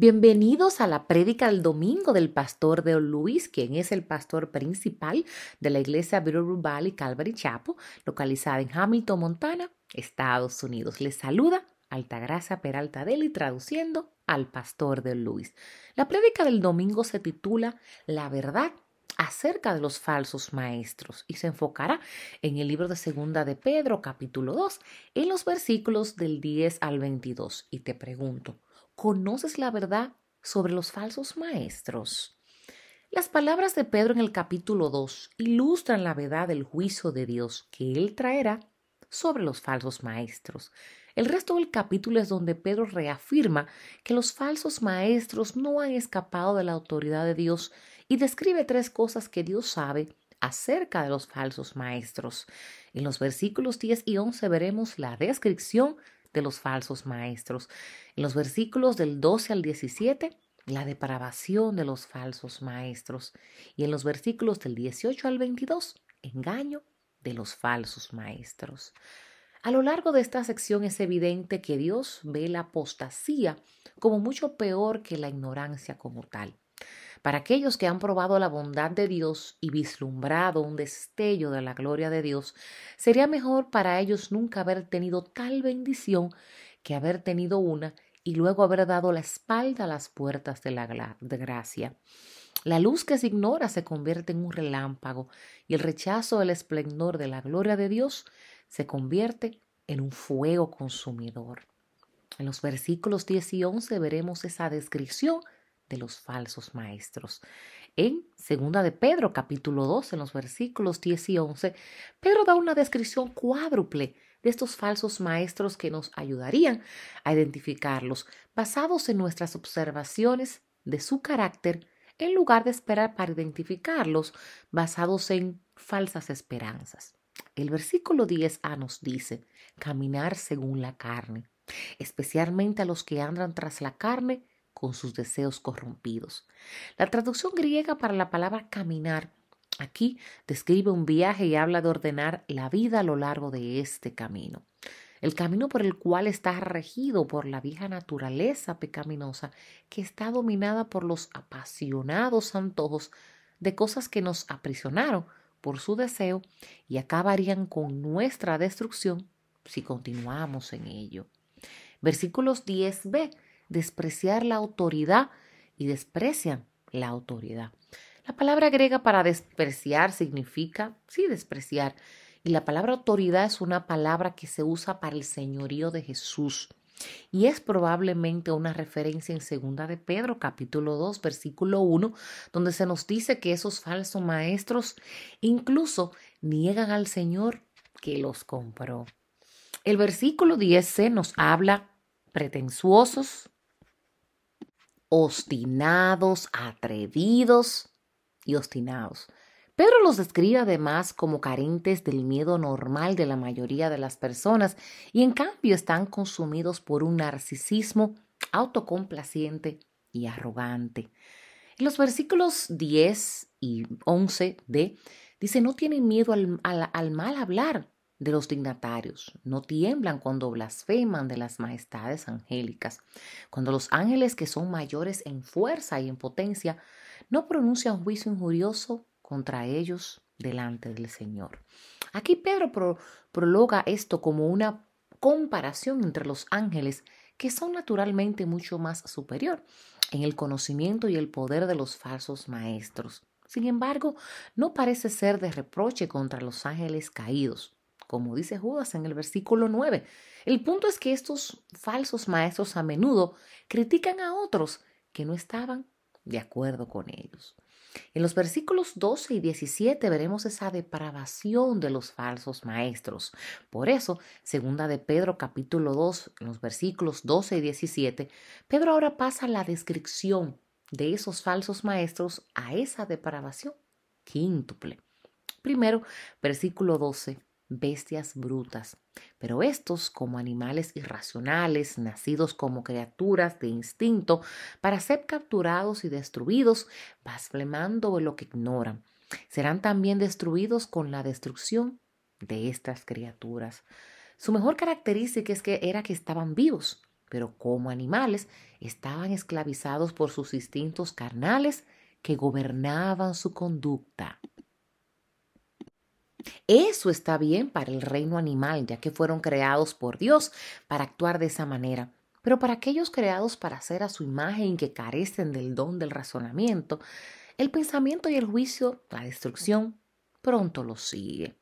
Bienvenidos a la prédica del domingo del pastor de Luis, quien es el pastor principal de la iglesia Bitterroot Valley Calvary Chapel, localizada en Hamilton, Montana, Estados Unidos. Les saluda Altagracia Peralta Deli, traduciendo al pastor de Luis. La prédica del domingo se titula La verdad acerca de los falsos maestros y se enfocará en el libro de Segunda de Pedro, capítulo 2, en los versículos del 10 al 22. Y te pregunto, ¿Conoces la verdad sobre los falsos maestros? Las palabras de Pedro en el capítulo 2 ilustran la verdad del juicio de Dios que Él traerá sobre los falsos maestros. El resto del capítulo es donde Pedro reafirma que los falsos maestros no han escapado de la autoridad de Dios y describe tres cosas que Dios sabe acerca de los falsos maestros. En los versículos 10 y 11 veremos la descripción de los falsos maestros. En los versículos del 12 al 17, la depravación de los falsos maestros. Y en los versículos del 18 al 22, engaño de los falsos maestros. A lo largo de esta sección es evidente que Dios ve la apostasía como mucho peor que la ignorancia como tal. Para aquellos que han probado la bondad de Dios y vislumbrado un destello de la gloria de Dios, sería mejor para ellos nunca haber tenido tal bendición que haber tenido una y luego haber dado la espalda a las puertas de la de gracia. La luz que se ignora se convierte en un relámpago y el rechazo del esplendor de la gloria de Dios se convierte en un fuego consumidor. En los versículos 10 y 11 veremos esa descripción de los falsos maestros. En segunda de Pedro, capítulo 2, en los versículos 10 y 11, Pedro da una descripción cuádruple de estos falsos maestros que nos ayudarían a identificarlos, basados en nuestras observaciones de su carácter, en lugar de esperar para identificarlos, basados en falsas esperanzas. El versículo 10a nos dice, caminar según la carne, especialmente a los que andan tras la carne con sus deseos corrompidos. La traducción griega para la palabra caminar aquí describe un viaje y habla de ordenar la vida a lo largo de este camino. El camino por el cual está regido por la vieja naturaleza pecaminosa que está dominada por los apasionados antojos de cosas que nos aprisionaron por su deseo y acabarían con nuestra destrucción si continuamos en ello. Versículos 10b despreciar la autoridad y desprecian la autoridad. La palabra griega para despreciar significa, sí, despreciar. Y la palabra autoridad es una palabra que se usa para el señorío de Jesús. Y es probablemente una referencia en segunda de Pedro, capítulo 2, versículo 1, donde se nos dice que esos falsos maestros incluso niegan al Señor que los compró. El versículo 10 nos habla pretensuosos, obstinados, atrevidos y obstinados. Pedro los describe además como carentes del miedo normal de la mayoría de las personas y en cambio están consumidos por un narcisismo autocomplaciente y arrogante. En los versículos 10 y 11 de dice no tienen miedo al mal hablar, de los dignatarios, no tiemblan cuando blasfeman de las majestades angélicas, cuando los ángeles que son mayores en fuerza y en potencia no pronuncian juicio injurioso contra ellos delante del Señor. Aquí Pedro prologa esto como una comparación entre los ángeles que son naturalmente mucho más superior en el conocimiento y el poder de los falsos maestros. Sin embargo, no parece ser de reproche contra los ángeles caídos como dice Judas en el versículo 9. El punto es que estos falsos maestros a menudo critican a otros que no estaban de acuerdo con ellos. En los versículos 12 y 17 veremos esa depravación de los falsos maestros. Por eso, segunda de Pedro capítulo 2, en los versículos 12 y 17, Pedro ahora pasa la descripción de esos falsos maestros a esa depravación quíntuple. Primero, versículo 12 bestias brutas, pero estos como animales irracionales, nacidos como criaturas de instinto, para ser capturados y destruidos, blasfemando lo que ignoran. Serán también destruidos con la destrucción de estas criaturas. Su mejor característica es que era que estaban vivos, pero como animales estaban esclavizados por sus instintos carnales que gobernaban su conducta. Eso está bien para el reino animal, ya que fueron creados por Dios para actuar de esa manera. Pero para aquellos creados para ser a su imagen y que carecen del don del razonamiento, el pensamiento y el juicio, la destrucción, pronto los sigue.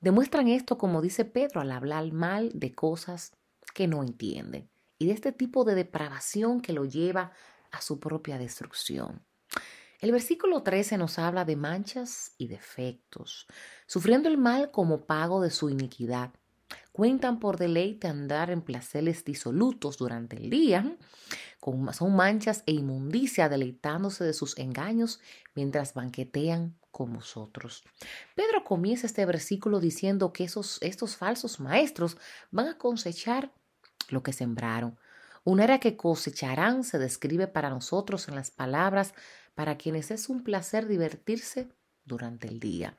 Demuestran esto, como dice Pedro, al hablar mal de cosas que no entienden y de este tipo de depravación que lo lleva a su propia destrucción. El versículo 13 nos habla de manchas y defectos, sufriendo el mal como pago de su iniquidad. Cuentan por deleite andar en placeres disolutos durante el día, son manchas e inmundicia deleitándose de sus engaños mientras banquetean con vosotros. Pedro comienza este versículo diciendo que esos, estos falsos maestros van a cosechar lo que sembraron. Una era que cosecharán se describe para nosotros en las palabras para quienes es un placer divertirse durante el día.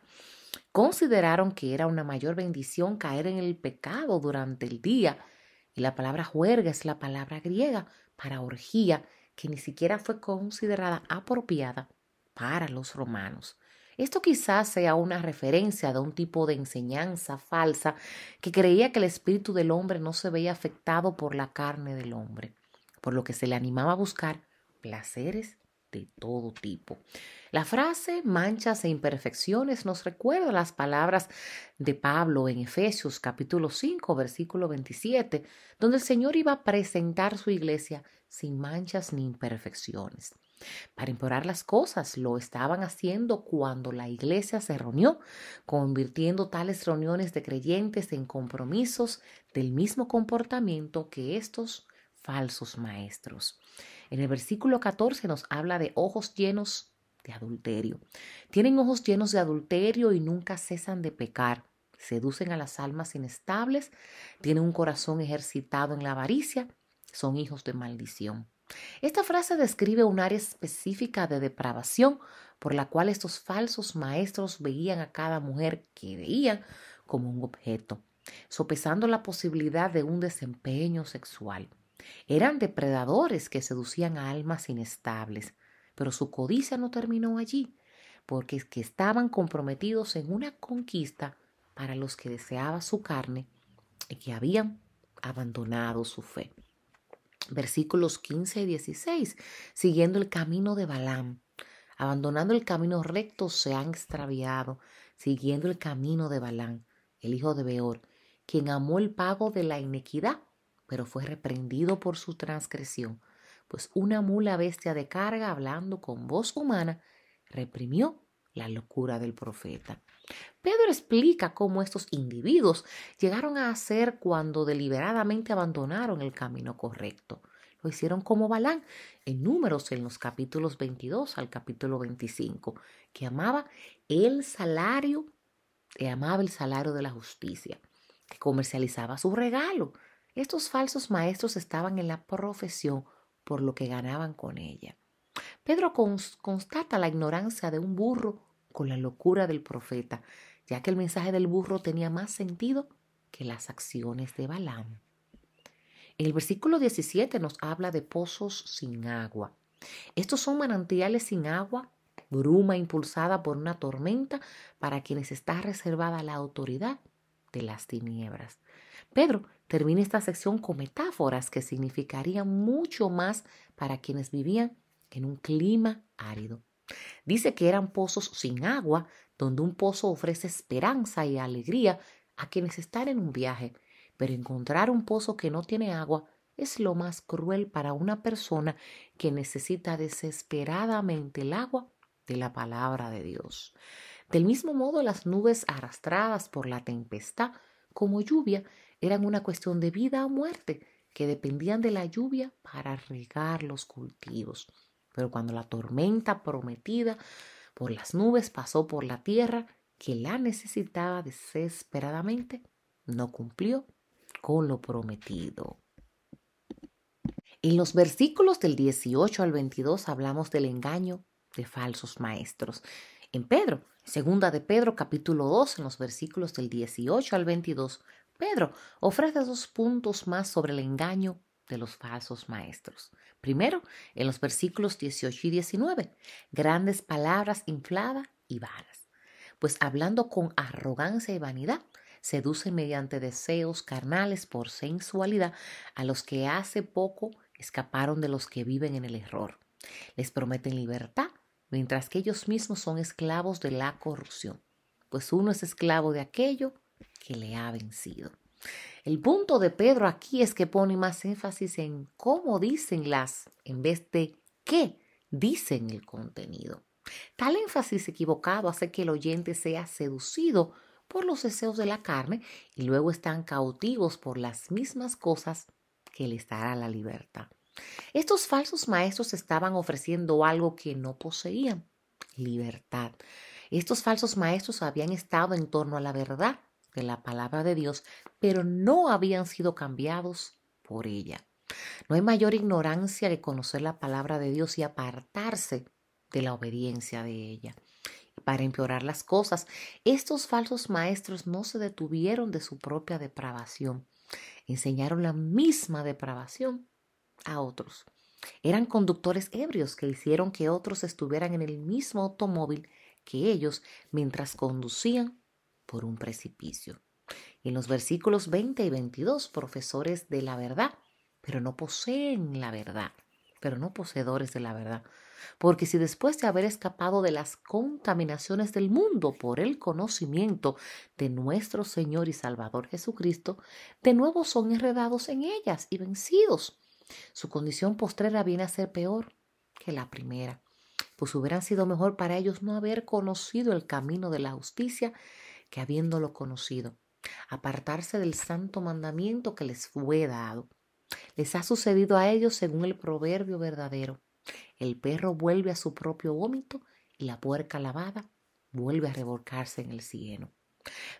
Consideraron que era una mayor bendición caer en el pecado durante el día. Y la palabra juerga es la palabra griega para orgía, que ni siquiera fue considerada apropiada para los romanos. Esto quizás sea una referencia de un tipo de enseñanza falsa que creía que el espíritu del hombre no se veía afectado por la carne del hombre, por lo que se le animaba a buscar placeres de todo tipo. La frase manchas e imperfecciones nos recuerda las palabras de Pablo en Efesios capítulo 5 versículo 27, donde el Señor iba a presentar su iglesia sin manchas ni imperfecciones. Para empeorar las cosas, lo estaban haciendo cuando la iglesia se reunió, convirtiendo tales reuniones de creyentes en compromisos del mismo comportamiento que estos falsos maestros. En el versículo 14 nos habla de ojos llenos de adulterio. Tienen ojos llenos de adulterio y nunca cesan de pecar. Seducen a las almas inestables, tienen un corazón ejercitado en la avaricia, son hijos de maldición. Esta frase describe un área específica de depravación por la cual estos falsos maestros veían a cada mujer que veían como un objeto, sopesando la posibilidad de un desempeño sexual. Eran depredadores que seducían a almas inestables, pero su codicia no terminó allí, porque es que estaban comprometidos en una conquista para los que deseaba su carne y que habían abandonado su fe. Versículos 15 y 16, siguiendo el camino de Balaam, abandonando el camino recto, se han extraviado, siguiendo el camino de Balaam, el hijo de Beor, quien amó el pago de la inequidad pero fue reprendido por su transgresión, pues una mula bestia de carga hablando con voz humana reprimió la locura del profeta. Pedro explica cómo estos individuos llegaron a hacer cuando deliberadamente abandonaron el camino correcto. Lo hicieron como Balán en números en los capítulos 22 al capítulo 25, que amaba el salario, que amaba el salario de la justicia, que comercializaba su regalo, estos falsos maestros estaban en la profesión por lo que ganaban con ella. Pedro constata la ignorancia de un burro con la locura del profeta, ya que el mensaje del burro tenía más sentido que las acciones de Balaam. El versículo 17 nos habla de pozos sin agua. Estos son manantiales sin agua, bruma impulsada por una tormenta para quienes está reservada la autoridad de las tinieblas. Pedro termina esta sección con metáforas que significarían mucho más para quienes vivían en un clima árido. Dice que eran pozos sin agua, donde un pozo ofrece esperanza y alegría a quienes están en un viaje, pero encontrar un pozo que no tiene agua es lo más cruel para una persona que necesita desesperadamente el agua de la palabra de Dios. Del mismo modo, las nubes arrastradas por la tempestad como lluvia eran una cuestión de vida o muerte, que dependían de la lluvia para regar los cultivos. Pero cuando la tormenta prometida por las nubes pasó por la tierra, que la necesitaba desesperadamente, no cumplió con lo prometido. En los versículos del 18 al 22 hablamos del engaño de falsos maestros. En Pedro, segunda de Pedro capítulo 2, en los versículos del 18 al 22, Pedro ofrece dos puntos más sobre el engaño de los falsos maestros. Primero, en los versículos 18 y 19, grandes palabras infladas y vanas, pues hablando con arrogancia y vanidad, seduce mediante deseos carnales por sensualidad a los que hace poco escaparon de los que viven en el error. Les prometen libertad, mientras que ellos mismos son esclavos de la corrupción, pues uno es esclavo de aquello que le ha vencido. El punto de Pedro aquí es que pone más énfasis en cómo dicen las en vez de qué dicen el contenido. Tal énfasis equivocado hace que el oyente sea seducido por los deseos de la carne y luego están cautivos por las mismas cosas que les dará la libertad. Estos falsos maestros estaban ofreciendo algo que no poseían, libertad. Estos falsos maestros habían estado en torno a la verdad de la palabra de Dios, pero no habían sido cambiados por ella. No hay mayor ignorancia que conocer la palabra de Dios y apartarse de la obediencia de ella. Para empeorar las cosas, estos falsos maestros no se detuvieron de su propia depravación, enseñaron la misma depravación a otros. Eran conductores ebrios que hicieron que otros estuvieran en el mismo automóvil que ellos mientras conducían por un precipicio. En los versículos 20 y 22, profesores de la verdad, pero no poseen la verdad, pero no poseedores de la verdad. Porque si después de haber escapado de las contaminaciones del mundo por el conocimiento de nuestro Señor y Salvador Jesucristo, de nuevo son enredados en ellas y vencidos, su condición postrera viene a ser peor que la primera, pues hubieran sido mejor para ellos no haber conocido el camino de la justicia que habiéndolo conocido, apartarse del santo mandamiento que les fue dado. Les ha sucedido a ellos según el proverbio verdadero. El perro vuelve a su propio vómito y la puerca lavada vuelve a revolcarse en el cieno.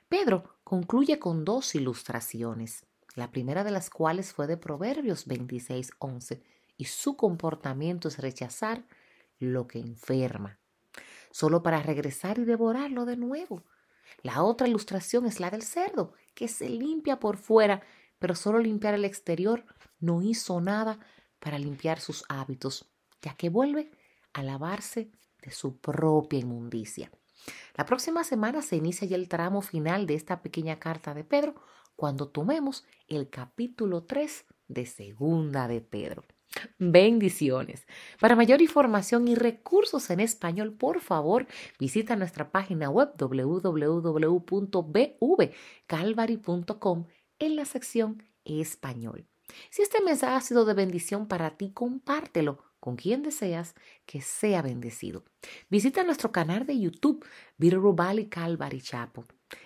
Pedro concluye con dos ilustraciones, la primera de las cuales fue de Proverbios 26:11, y su comportamiento es rechazar lo que enferma, solo para regresar y devorarlo de nuevo. La otra ilustración es la del cerdo, que se limpia por fuera, pero solo limpiar el exterior no hizo nada para limpiar sus hábitos, ya que vuelve a lavarse de su propia inmundicia. La próxima semana se inicia ya el tramo final de esta pequeña carta de Pedro cuando tomemos el capítulo 3 de Segunda de Pedro. Bendiciones. Para mayor información y recursos en español, por favor, visita nuestra página web www.bvcalvary.com en la sección Español. Si este mensaje ha sido de bendición para ti, compártelo con quien deseas que sea bendecido. Visita nuestro canal de YouTube, Valley Calvary Chapo.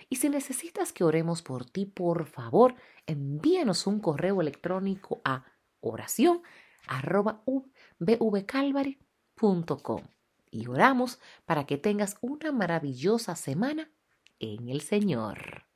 Y si necesitas que oremos por ti, por favor, envíanos un correo electrónico a oración bvcalvary.com y oramos para que tengas una maravillosa semana en el Señor.